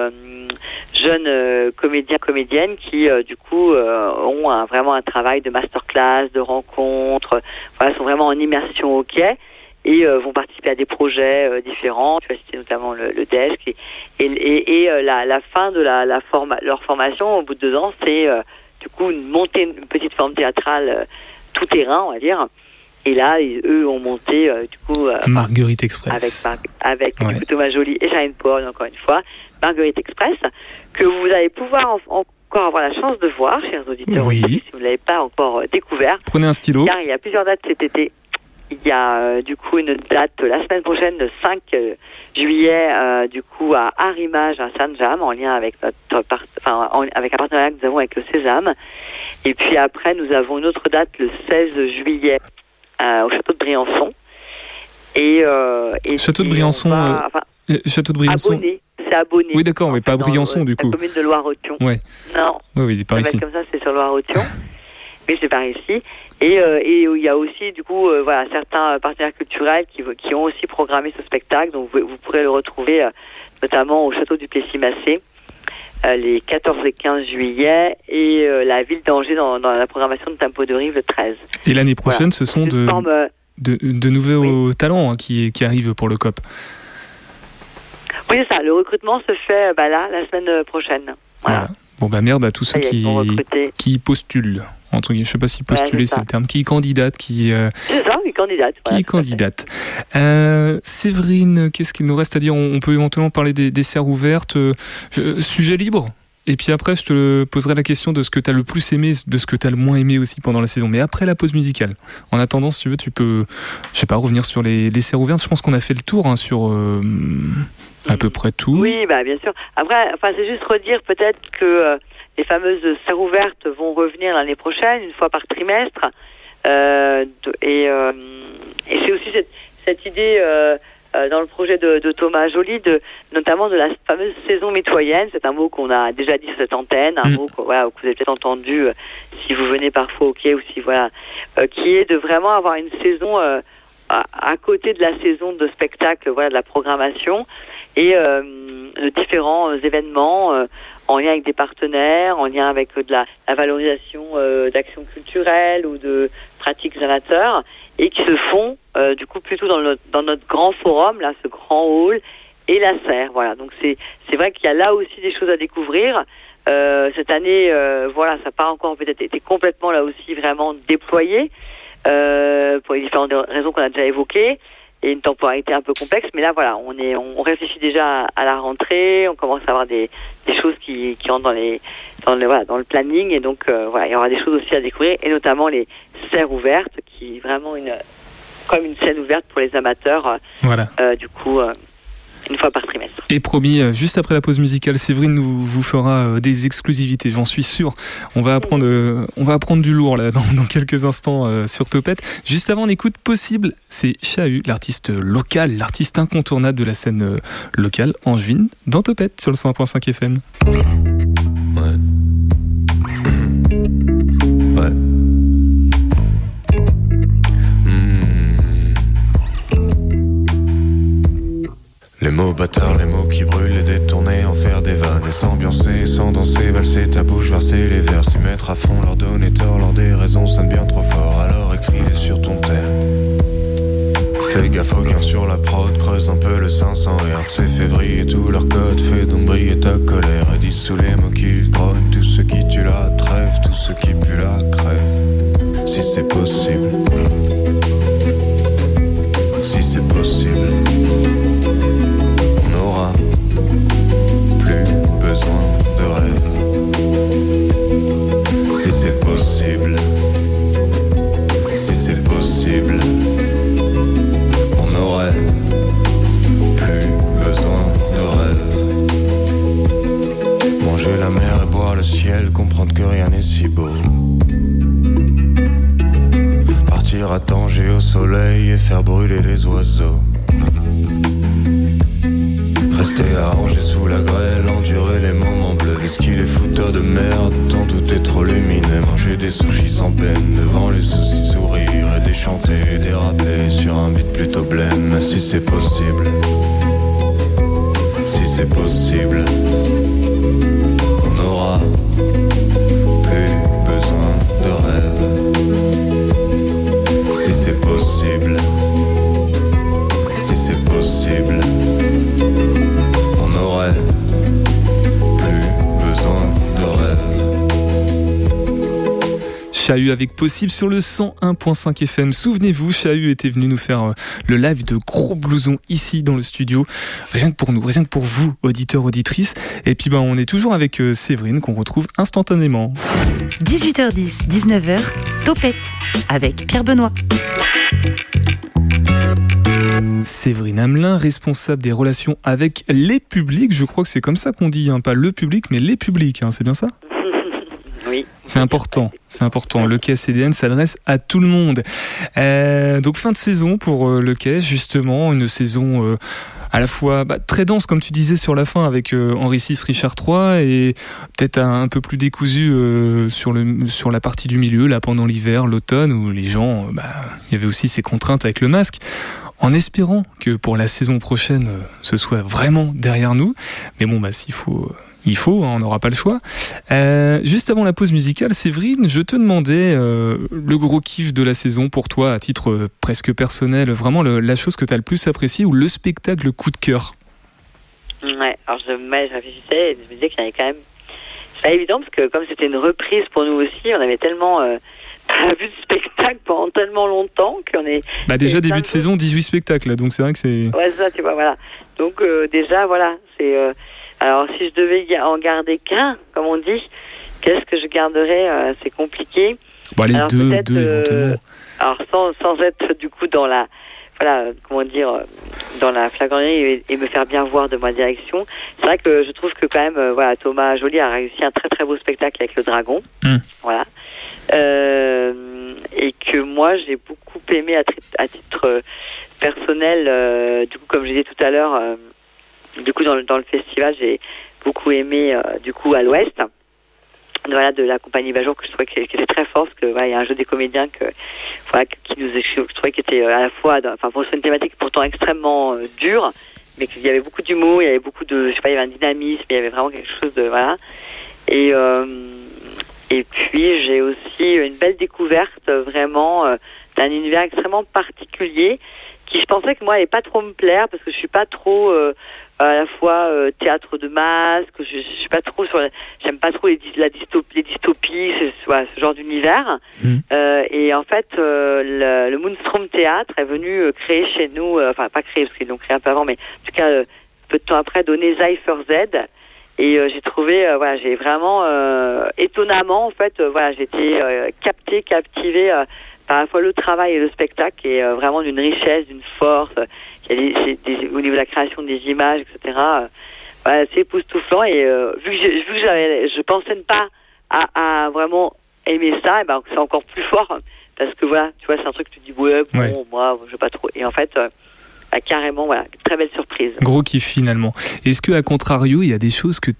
jeunes euh, comédiens comédiennes qui euh, du coup euh, ont vraiment un travail de masterclass, de rencontres, voilà, sont vraiment en immersion au quai et vont participer à des projets différents. Tu as cité notamment le, le desk et, et, et la, fin de la, leur formation au bout de deux ans, c'est du coup une une petite forme théâtrale tout terrain, on va dire. Et là, eux ont monté du coup Marguerite Express avec avec Thomas Joly et Charline Paul encore une fois Marguerite Express que vous allez pouvoir encore avoir la chance de voir, chers auditeurs, si vous ne l'avez pas encore euh, découvert. Prenez un stylo. Car il y a plusieurs dates cet été. Il y a euh, du coup une date la semaine prochaine, le 5 euh, juillet, du coup à Arimage, à Saint-Jam, en lien avec notre enfin, avec un partenariat que nous avons avec le Sésame. Et puis après, nous avons une autre date le 16 juillet au château de Briançon. Et, et château de Briançon. château de Briançon abonné. Oui, d'accord, mais pas à Briançon, du coup. La commune de Loire-Othion. Ouais. Non. Oui, oui, par ici. comme ça, c'est sur Loire-Othion. mais c'est par ici. Et, euh, et il y a aussi, du coup, euh, voilà, certains partenaires culturels qui, qui ont aussi programmé ce spectacle. Donc, vous, pourrez le retrouver euh, notamment au château du Plessis-Massé les 14 et 15 juillet et la ville d'Angers dans, dans, la programmation de Tempo de Rive le 13. Et l'année prochaine, ce sont de, de, de, nouveaux talents hein, qui, qui arrivent pour le COP. Oui, c'est ça. Le recrutement se fait bah, là, la semaine prochaine. Voilà. Bon, bah merde à tous ceux qui, qui postulent. Entre je sais pas si postuler c'est le terme, qui candidate, qui. Euh, c'est ça, qui candidate. Qui candidate. Euh, Séverine, qu'est-ce qu'il nous reste à dire? On, peut éventuellement parler des, des serres ouvertes. Euh, sujet libre et puis après, je te poserai la question de ce que tu as le plus aimé, de ce que tu as le moins aimé aussi pendant la saison. Mais après la pause musicale. En attendant, si tu veux, tu peux, je sais pas, revenir sur les, les serres ouvertes. Je pense qu'on a fait le tour hein, sur à peu près tout. Oui, bah bien sûr. Après, enfin, c'est juste redire peut-être que les fameuses serres ouvertes vont revenir l'année prochaine, une fois par trimestre. Euh, et, euh, et c'est aussi cette, cette idée euh, dans le projet de, Thomas Joly, de, notamment de la fameuse saison mitoyenne. C'est un mot qu'on a déjà dit sur cette antenne, un mm. mot que, voilà, que vous avez peut-être entendu euh, si vous venez parfois au quai ou si voilà, euh, qui est de vraiment avoir une saison à, côté de la saison de spectacle, voilà, de la programmation et de différents événements en lien avec des partenaires, en lien avec de la, la valorisation d'actions culturelles ou de pratiques amateurs et qui se font euh, du coup plutôt dans notre, dans notre grand forum, là, ce grand hall et la serre. Voilà, donc c'est c'est vrai qu'il y a là aussi des choses à découvrir. Euh, cette année, euh, voilà, ça n'a pas encore peut-être été complètement là aussi vraiment déployé euh, pour les différentes raisons qu'on a déjà évoquées et une temporalité un peu complexe. Mais là, voilà, on est, on réfléchit déjà à la rentrée, on commence à avoir des, des choses qui, qui entrent dans les, dans le, voilà, dans le planning, et donc euh, voilà, il y aura des choses aussi à découvrir, et notamment les serres ouvertes, qui est vraiment une, comme une scène ouverte pour les amateurs. Euh, voilà. Euh, du coup une fois par trimestre. Et promis, euh, juste après la pause musicale, Séverine nous, vous fera euh, des exclusivités, j'en suis sûr. On va apprendre, euh, du lourd là dans, quelques instants sur Topette. Juste avant, on écoute Possible, c'est Chahu, l'artiste local, l'artiste incontournable de la scène locale en juin dans Topette sur le 100.5 FM. Les mots qui brûlent et détournés, en faire des vannes et s'ambiancer, sans danser, valser ta bouche, verser les vers, s'y mettre à fond, leur donner tort, leur des raisons sonnent bien trop fort, alors écris-les sur ton thème. Fais gaffe au gain sur la prod, creuse un peu le 500 Hz, c'est février, tout leur code, fait donc briller ta colère, et dis sous les mots qu'ils grognent, tout ce qui tue la trêve, tout ce qui pue la crève, si c'est possible. Si c'est possible. Si c'est possible, on aurait plus besoin de rêve. Manger la mer et boire le ciel, comprendre que rien n'est si beau. Partir à Tanger au soleil et faire brûler les oiseaux. Rester arrangé moments bleus. Est-ce qu'il est fouteur de merde Tant tout est trop lumineux. Manger des sushis sans peine, devant les soucis sourire et déchanter déraper sur un beat plutôt blême. Si c'est possible, si c'est possible, on aura plus besoin de rêve. Si c'est possible, Chahut avec Possible sur le 101.5 FM. Souvenez-vous, Chahut était venu nous faire euh, le live de gros blousons ici dans le studio. Rien que pour nous, rien que pour vous, auditeurs, auditrices. Et puis ben, on est toujours avec euh, Séverine qu'on retrouve instantanément. 18h10, 19h, Topette avec Pierre Benoît. Séverine Hamelin, responsable des relations avec les publics. Je crois que c'est comme ça qu'on dit, hein. pas le public, mais les publics, hein. c'est bien ça? C'est important, c'est important. Le quai CDN s'adresse à tout le monde. Euh, donc fin de saison pour euh, le quai, justement, une saison euh, à la fois bah, très dense, comme tu disais sur la fin, avec Henri VI, Richard III, et peut-être un, peu plus décousu sur la partie du milieu, là pendant l'hiver, l'automne, où les gens, bah, il y avait aussi ces contraintes avec le masque en espérant que pour la saison prochaine, ce soit vraiment derrière nous. Mais bon, bah, s'il faut il faut, hein, on n'aura pas le choix. Euh, juste avant la pause musicale, Séverine, je te demandais euh, le gros kiff de la saison pour toi, à titre euh, presque personnel, vraiment la chose que tu as le plus apprécié ou le spectacle coup de cœur? Ouais, alors je, je réfléchissais et je me disais qu'il y avait quand même. C'est pas évident parce que comme c'était une reprise pour nous aussi, on avait tellement pas vu de spectacle pendant tellement longtemps qu'on est. Bah déjà début de, saison, 18 spectacles, donc c'est vrai que c'est. Ouais, ça, tu vois, voilà. Donc déjà, voilà, c'est alors, si je devais en garder qu'un, comme on dit, qu'est-ce que je garderais euh, C'est compliqué. Bon, les deux, deux euh, alors, sans, sans être du coup dans la, voilà, comment dire, euh, dans la flagrannerie et, me faire bien voir de ma direction. C'est vrai que je trouve que quand même, voilà, Thomas Joly a réussi un très très beau spectacle avec le dragon, hmm. voilà, euh, et que moi j'ai beaucoup aimé à, à titre personnel. du coup, comme je disais tout à l'heure, du coup, dans le, dans le festival, j'ai beaucoup aimé, du coup, à l'Ouest. Voilà de la compagnie Bajour que je trouvais qui était très fort parce que voilà, il y a un jeu des comédiens que voilà qui nous je trouvais qui était à la fois enfin pour une thématique pourtant extrêmement dure mais qu'il y avait beaucoup d'humour il y avait beaucoup de je sais pas il y avait un dynamisme il y avait vraiment quelque chose de voilà. Et et puis j'ai aussi une belle découverte vraiment d'un univers extrêmement particulier qui je pensais que moi n'allait pas trop me plaire parce que je suis pas trop euh, à la fois euh, théâtre de masque, je, je, suis pas trop sur, j'aime pas trop les, la dystopie, les dystopies, ce genre d'univers. Mmh. Euh, et en fait, le, le, Moonstrom Théâtre est venu créer chez nous, enfin pas créer parce qu'ils l'ont créé un peu avant, mais en tout cas peu de temps après donner Zypher Z. Et j'ai trouvé, voilà, j'ai vraiment étonnamment en fait, voilà, j'ai été captée, captivée à la fois le travail et le spectacle est euh, vraiment d'une richesse, d'une force. Des, au niveau de la création des images, etc. Euh, c'est époustouflant et euh, vu que, vu que je pensais ne pas à, vraiment aimer ça, et ben c'est encore plus fort parce que voilà, tu vois, c'est un truc que tu dis ouais, bon, moi, je veux pas trop. Et en fait. Bah, carrément, voilà, très belle surprise. Gros kiff finalement. Est-ce que à contrario, il y a des choses que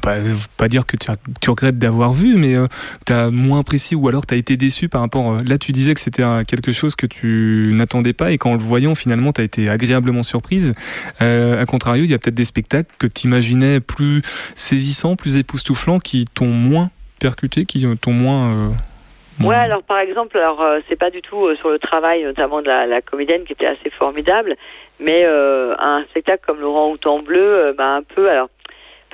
Pas, pas, dire que tu, regrettes d'avoir vu, mais euh, tu as moins apprécié ou alors tu as été déçu par rapport. Euh, là, tu disais que c'était quelque chose que tu n'attendais pas et qu'en le voyant, finalement, tu as été agréablement surprise. Euh, à contrario, il y a peut-être des spectacles que tu imaginais plus saisissants, plus époustouflants, qui t'ont moins percuté, qui t'ont moins. Euh, Ouais, alors par exemple, alors c'est pas du tout sur le travail, notamment de la, la, comédienne qui était assez formidable, mais un spectacle comme Laurent Houtan Bleu, bah un peu. Alors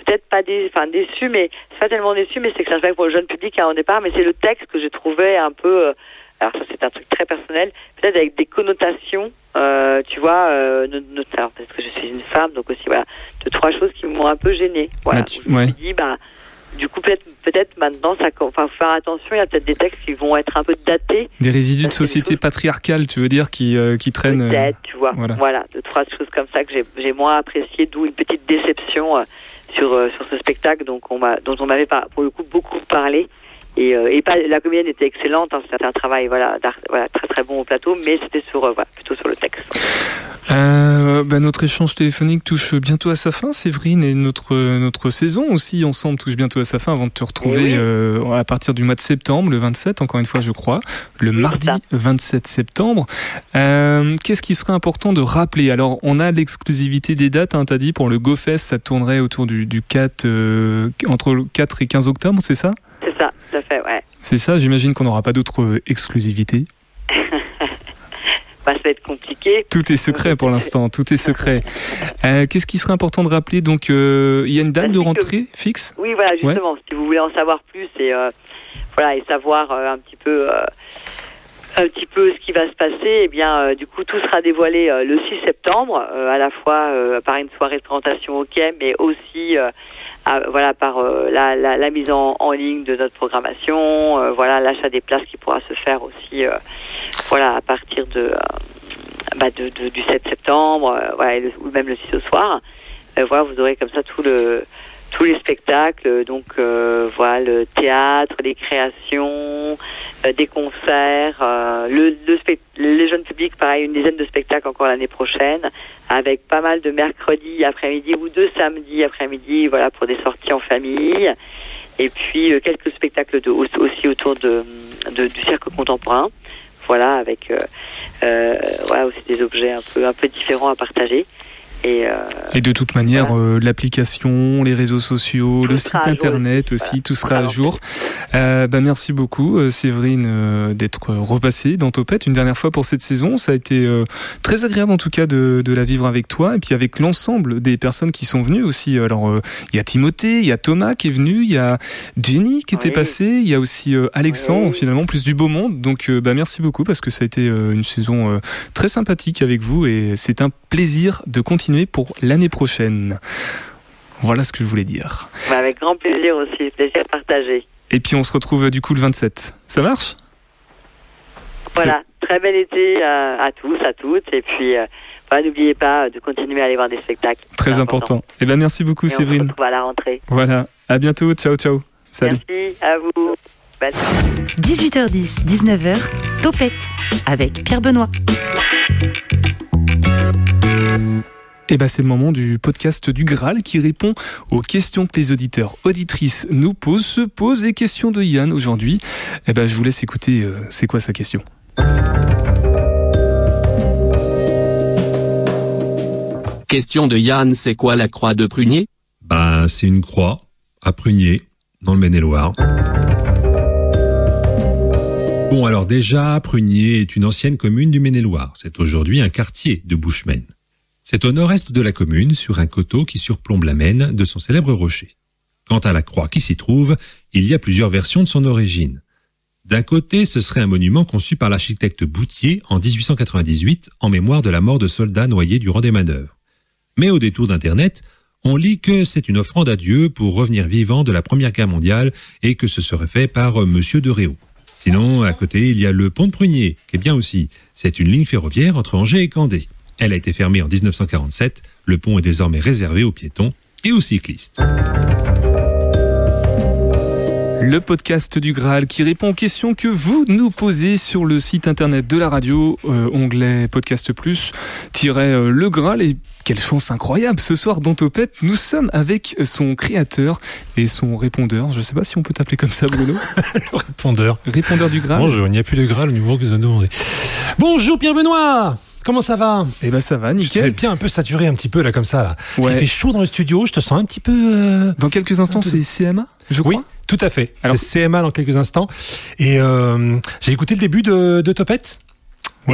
peut-être pas des, enfin déçu, mais c'est pas tellement déçu, mais c'est que ça fait pour le jeune public hein, au départ, mais c'est le texte que j'ai trouvé un peu. Euh, alors ça c'est un truc très personnel, peut-être avec des connotations, euh, tu vois, euh, notamment parce que je suis une femme, donc aussi voilà, de trois choses qui m'ont un peu gênée. Voilà, je me suis dit bah du coup peut-être peut-être maintenant ça enfin faut faire attention il y a peut-être des textes qui vont être un peu datés des résidus de société patriarcale tu veux dire qui euh, qui traînent peut-être tu vois voilà. voilà de trois choses comme ça que j'ai moins apprécié d'où une petite déception euh, sur ce spectacle donc on dont on m'avait pour le coup beaucoup parlé. Et, euh, et pas, la comédienne était excellente, hein, c'était un travail voilà, voilà, très très bon au plateau, mais c'était sur, euh, voilà, plutôt sur le texte. Euh, bah notre échange téléphonique touche bientôt à sa fin, Séverine, et notre, notre saison aussi ensemble touche bientôt à sa fin avant de te retrouver euh, à partir du mois de septembre, le 27, encore une fois, je crois, le mardi 27 septembre. Qu'est-ce qui serait important de rappeler? Alors, on a l'exclusivité des dates, hein, t'as dit, pour le GoFest, ça tournerait autour du, du 4, euh, entre le 4 et 15 octobre, c'est ça? C'est ça, tout à fait, ouais. C'est ça, j'imagine qu'on n'aura pas d'autres exclusivités ça va être compliqué. Tout est secret pour l'instant, tout est secret. Euh, Qu'est-ce qui serait important de rappeler? Donc, euh, il y a une date de rentrée fixe? Oui, voilà, justement. Si vous voulez en savoir plus et euh, voilà et savoir euh, un petit peu euh, un petit peu ce qui va se passer, eh bien, du coup, tout sera dévoilé le 6 septembre, à la fois par une soirée de présentation au quai, mais aussi voilà par la, la, la, mise en, ligne de notre programmation, voilà l'achat des places qui pourra se faire aussi, voilà à partir de bah, de, de, du 7 septembre, euh, voilà, ou même le 6 au soir. Euh, voilà, vous aurez comme ça tout le tous les spectacles, donc euh, voilà le théâtre, les créations, euh, des concerts, euh, le, le les jeunes publics, pareil, une dizaine de spectacles encore l'année prochaine, avec pas mal de mercredis après-midi ou de samedis après-midi, voilà pour des sorties en famille, et puis quelques spectacles de, aussi autour de, de, du cirque contemporain voilà, avec euh, euh, voilà, aussi des objets un peu, un peu différents à partager. Et, euh, et, de toute manière, euh, l'application, les réseaux sociaux, le site internet aussi, tout sera à jour. Euh, bah, merci beaucoup, euh, Séverine, d'être repassée dans Topette une dernière fois pour cette saison. Ça a été très agréable en tout cas de, de, la vivre avec toi et puis avec l'ensemble des personnes qui sont venues aussi. Alors, il y a Timothée, il y a Thomas qui est venu, il y a Jenny qui était passée, il y a aussi Alexandre, finalement, plus du beau monde. Donc, bah, merci beaucoup parce que ça a été une saison très sympathique avec vous et c'est un plaisir de continuer pour l'année prochaine. Voilà ce que je voulais dire. Bah, avec grand plaisir aussi, plaisir partagé. Et puis on se retrouve du coup le 27. Ça marche? Voilà, très bel été à, tous, à toutes. Et puis euh, n'oubliez pas de continuer à aller voir des spectacles. Très important. Et eh bien merci beaucoup et Séverine. On se retrouve à la rentrée. Voilà, à bientôt, ciao ciao. Salut. Merci à vous. 18h10, 19h, Topette avec Pierre Benoît. Et eh ben c'est le moment du podcast du Graal qui répond aux questions que les auditeurs auditrices nous posent, se posent et questions de Yann aujourd'hui. Et eh ben je vous laisse écouter euh, c'est quoi sa question? Question de Yann, c'est quoi la croix de Prunier? Ben c'est une croix à Prunier dans le Maine-et-Loire. Bon alors déjà, Prunier est une ancienne commune du Maine-et-Loire. C'est aujourd'hui un quartier de Bouchemen. C'est au nord-est de la commune, sur un coteau qui surplombe la Maine de son célèbre rocher. Quant à la croix qui s'y trouve, il y a plusieurs versions de son origine. D'un côté, ce serait un monument conçu par l'architecte Boutier en 1898 en mémoire de la mort de soldats noyés durant des manœuvres. Mais au détour d'Internet, on lit que c'est une offrande à Dieu pour revenir vivant de la Première Guerre mondiale et que ce serait fait par Monsieur de Réau. Sinon, à côté, il y a le pont de Prunier, qui est bien aussi. C'est une ligne ferroviaire entre Angers et Candé. Elle a été fermée en 1947. Le pont est désormais réservé aux piétons et aux cyclistes. Le podcast du Graal qui répond aux questions que vous nous posez sur le site internet de la radio, euh, onglet podcast plus, tiret euh, le Graal et quelle chance incroyable ce soir dans Topette, nous sommes avec son créateur et son répondeur. Je ne sais pas si on peut t'appeler comme ça Bruno. le répondeur. Répondeur du Graal. Bonjour, il n'y a plus de Graal au niveau que vous demandez. Bonjour Pierre Benoît Comment ça va Eh ben ça va, nickel. Je bien un peu saturé un petit peu là comme ça là. Il fait chaud dans le studio, je te sens un petit peu. Euh, dans quelques instants, c'est CMA, je crois. Oui, tout à fait. Alors c'est CMA dans quelques instants. Et euh, j'ai écouté le début de, de Topette.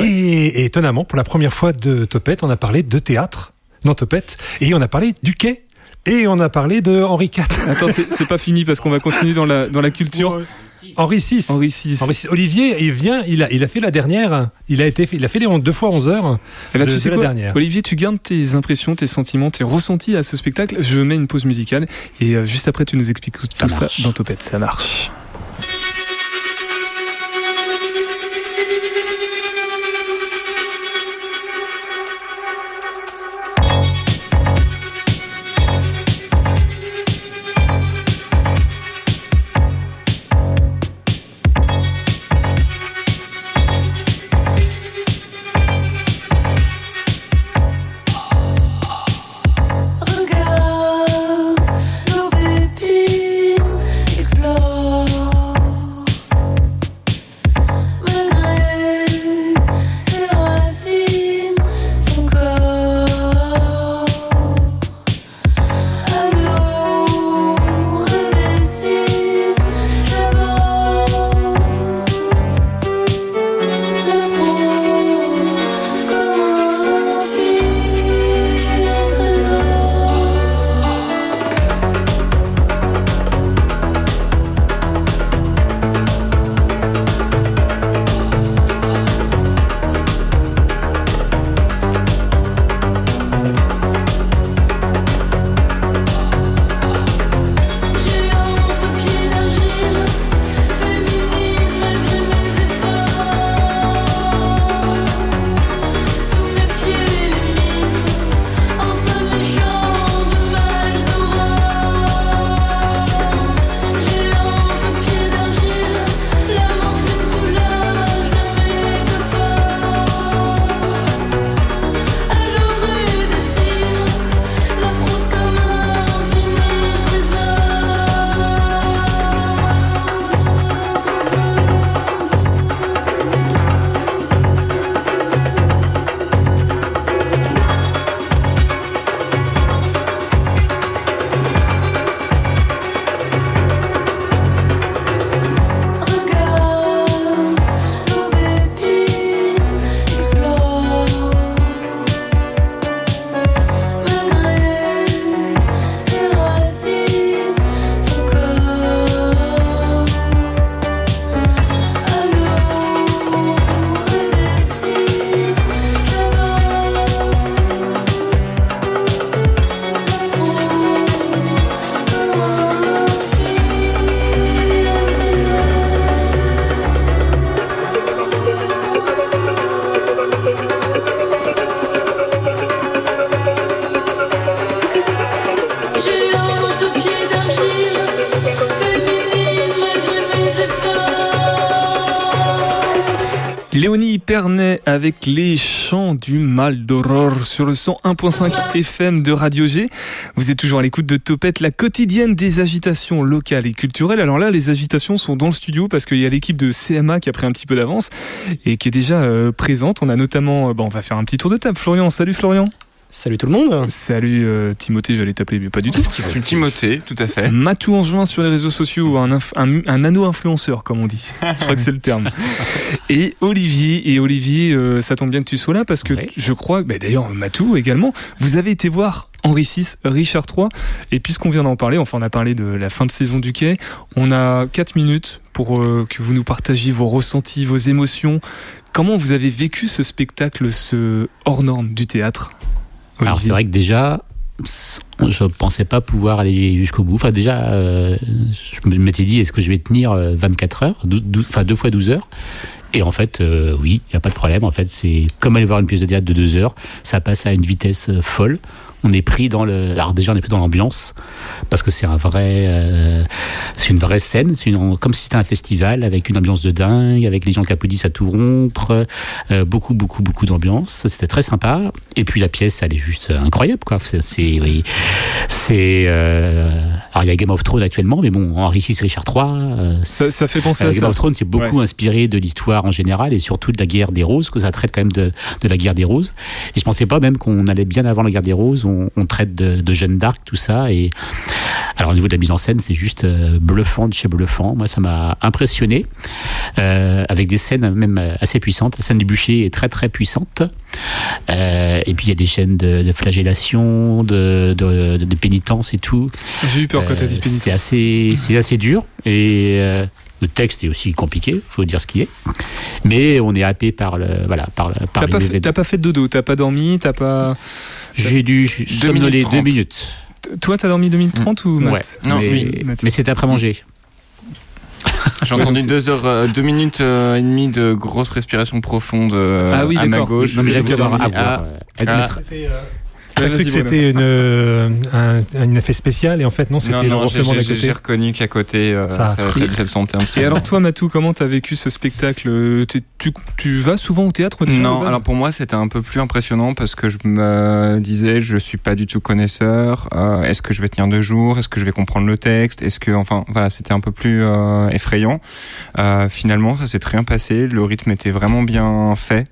Et, étonnamment, pour la première fois de Topette, on a parlé de théâtre dans Topette et on a parlé du quai. Et on a parlé de Henri IV. Attends, c'est pas fini parce qu'on va continuer dans la, dans la culture. Henri VI. Henri VI. Olivier, il vient, il a, il a fait la dernière. Il a été, il a fait les deux fois 11 heures. Eh ben, tu sais quoi, Olivier, tu gardes tes impressions, tes sentiments, tes ressentis à ce spectacle. Je mets une pause musicale et euh, juste après, tu nous expliques tout ça, ça dans Topette. Ça marche. Avec les chants du mal d'aurore sur le 101.5 FM de Radio G. Vous êtes toujours à l'écoute de Topette, la quotidienne des agitations locales et culturelles. Alors là, les agitations sont dans le studio parce qu'il y a l'équipe de CMA qui a pris un petit peu d'avance et qui est déjà euh, présente. On a notamment, euh, bon, on va faire un petit tour de table. Florian, salut Florian. Salut tout le monde. Salut euh, Timothée, j'allais t'appeler, mais pas du tout. Timothée. Timothée, tout à fait. Matou juin sur les réseaux sociaux, un, inf- un, un nano-influenceur, comme on dit. Je crois que c'est le terme. Et Olivier, et Olivier, euh, ça tombe bien que tu sois là parce que Oui. je crois, bah, d'ailleurs Matou également, vous avez été voir Henri VI, Richard III, et puisqu'on vient d'en parler, enfin on a parlé de la fin de saison du quai, on a 4 minutes pour euh, que vous nous partagiez vos ressentis, vos émotions. Comment vous avez vécu ce spectacle, ce hors norme du théâtre? Alors c'est vrai que déjà, je pensais pas pouvoir aller jusqu'au bout. Enfin déjà, euh, je m'étais dit, est-ce que je vais tenir euh, 24 heures, dou- dou- enfin deux fois 12 heures? Et en fait, euh, oui, il n'y a pas de problème. En fait, c'est comme aller voir une pièce de théâtre de deux heures. Ça passe à une vitesse euh, folle. On est pris dans le. Alors déjà, on est pris dans l'ambiance parce que c'est un vrai, euh, c'est une vraie scène. C'est une, comme si c'était un festival avec une ambiance de dingue, avec les gens qui applaudissent à tout rompre, euh, beaucoup, beaucoup, beaucoup d'ambiance. C'était très sympa. Et puis la pièce, elle est juste incroyable, quoi. C'est, c'est, oui, euh, alors il y a Game of Thrones actuellement, mais bon, Henri VI, Richard III. euh, ça, ça fait penser euh, à Game ça. of Thrones, c'est beaucoup inspiré de l'histoire en général et surtout de la guerre des roses, que ça traite quand même de, de la guerre des roses. Et je pensais pas même qu'on allait bien avant la guerre des roses. On, on traite de, de Jeanne d'Arc, tout ça. Et alors au niveau de la mise en scène, c'est juste euh, bluffant de chez bluffant. Moi, ça m'a impressionné euh, avec des scènes même euh, assez puissantes. La scène du bûcher est très très puissante. Euh, et puis il y a des scènes de, de flagellation, de, de, de, de pénitence et tout. J'ai eu peur quand t'as dit Euh, pénitence. C'est assez, c'est assez dur et euh, le texte est aussi compliqué, faut dire ce qui est. Mais on est happé par le, voilà, par, le- par T'as les pas, fait, t'as pas fait de dodo, t'as pas dormi, t'as pas. J'ai dû somnoler deux 30. minutes. Toi, t'as dormi 2 minutes 30 ou Ouais. Matt Non, mais, oui, Matt. mais c'était après manger. J'ai entendu donc deux heures, euh, deux minutes euh, et demie de grosse respiration profonde euh, Ah oui, à ma gauche. Non, mais à ah, euh, ah, maître. T'as cru que c'était une, euh, un, un effet spécial et en fait non, c'était le reflement d'à j'ai- côté. j'ai reconnu qu'à côté, euh, Ça ça, sentait un petit Et alors toi, Matou, comment t'as vécu ce spectacle Euh, tu, tu vas souvent au théâtre déjà, Non, alors pour moi c'était un peu plus impressionnant parce que je me disais je suis pas du tout connaisseur. euh, Est-ce que je vais tenir deux jours Est-ce que je vais comprendre le texte Est-ce que enfin voilà c'était un peu plus euh, effrayant. Euh, finalement ça s'est très bien passé. Le rythme était vraiment bien fait.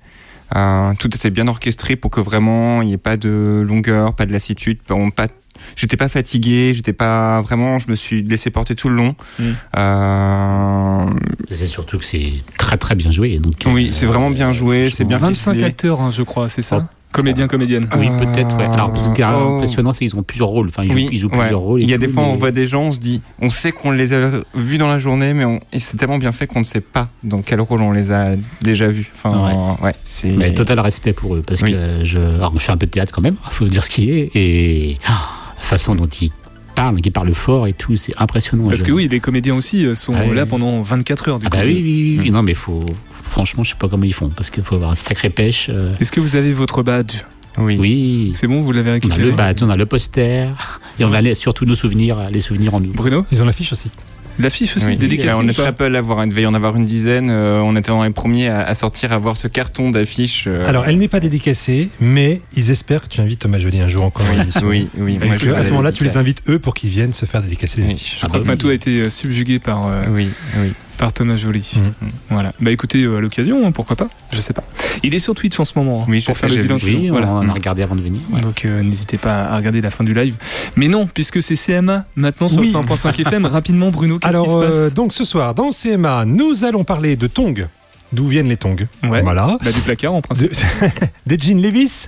Euh, tout était bien orchestré pour que vraiment il n'y ait pas de longueur, pas de lassitude, pas, pas J'étais pas fatigué, j'étais pas vraiment, je me suis laissé porter tout le long. Mm. Euh, C'est surtout que c'est très très bien joué. Donc, oui, euh, c'est vraiment bien joué, c'est bien 25 ficelé. acteurs, hein, je crois, c'est ça? Oh. Comédien, comédienne. Ah, Oui, peut-être. Ouais. Alors, ce qui est Oh. impressionnant, c'est qu'ils ont plusieurs rôles. Enfin, ils jouent, Oui, ils jouent ouais. plusieurs rôles. Il y a tout, des fois, on mais- voit des gens, on se dit, on sait qu'on les a vus dans la journée, mais on- c'est tellement bien fait qu'on ne sait pas dans quel rôle on les a déjà vus. Enfin, ouais, c'est. Mais total respect pour eux, parce Oui. que je, alors, je fais un peu de théâtre quand même, faut dire ce qui est, et ah, la façon dont ils parlent, qu'ils parlent fort et tout, c'est impressionnant. Parce Je- que oui, les comédiens aussi euh, sont Ah là oui. pendant 24 heures du Ah coup. bah oui, oui, oui, Mm. non, mais faut, franchement, je sais pas comment ils font, parce qu'il faut avoir une sacrée pêche. euh, Est-ce que vous avez votre badge? Oui. oui, C'est bon, vous l'avez on a récupéré le badge, on a le poster, et on a les- surtout nos souvenirs, les souvenirs en nous. Bruno? Ils ont l'affiche aussi. L'affiche aussi, Oui. dédicacée on est pas très peu à l'avoir. Il devait y en avoir une dizaine. euh, on était dans les premiers à, à sortir, à voir ce carton d'affiches. euh, Alors, elle n'est pas dédicacée, mais ils espèrent que tu invites Thomas Joly un jour encore oui, oui. Et moi, que, je à ce moment-là, tu les invites eux pour qu'ils viennent se faire dédicacer les Oui. affiches. Je crois que bah Matou oui. a été subjugué par, euh, Oui, oui. Par Thomas Joly. Mm. Voilà. Bah écoutez, euh, à l'occasion, hein, pourquoi pas Je sais pas. Il est sur Twitch en ce moment hein, Oui, je pour sais, faire le bilan. Oui, on Voilà. en a regardé avant de venir. ouais. Donc euh, n'hésitez pas à regarder la fin du live. Mais non, puisque c'est CMA maintenant sur Oui. le 100.5 FM, rapidement Bruno, qu'est-ce qui Alors, se passe? euh, donc ce soir, dans CMA, nous allons parler de tongs. D'où viennent les tongs Ouais. Voilà. Bah, du placard en principe. De- des jeans Levis.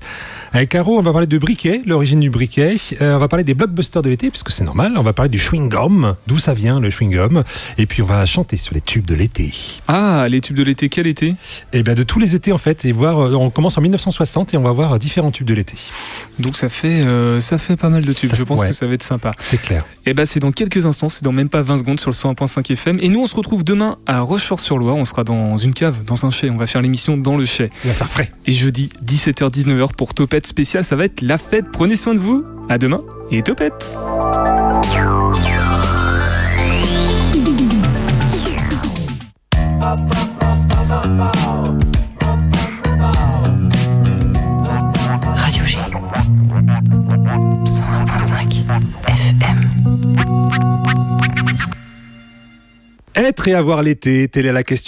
Avec Caro, on va parler de briquet, l'origine du briquet. Euh, on va parler des blockbusters de l'été, puisque c'est normal. On va parler du chewing-gum, d'où ça vient le chewing-gum? Et puis on va chanter sur les tubes de l'été. Ah, les tubes de l'été, quel été? Et bien de tous les étés en fait. Et voir, euh, on commence en 1960 et on va voir euh, différents tubes de l'été. Donc ça fait, euh, ça fait pas mal de tubes. Ça- Je pense ouais. que ça va être sympa. C'est clair. Et bah c'est dans quelques instants, c'est dans même pas 20 secondes sur le 101.5 FM. Et nous on se retrouve demain à Rochefort-sur-Loire. On sera dans une cave, dans un chai. On va faire l'émission dans le chai. Il va faire frais. Et jeudi 17h-19h pour Topette épisode spécial, ça va être la fête. Prenez soin de vous. À demain et topette. Radio G 101.5 FM Être et avoir l'été, telle est la question.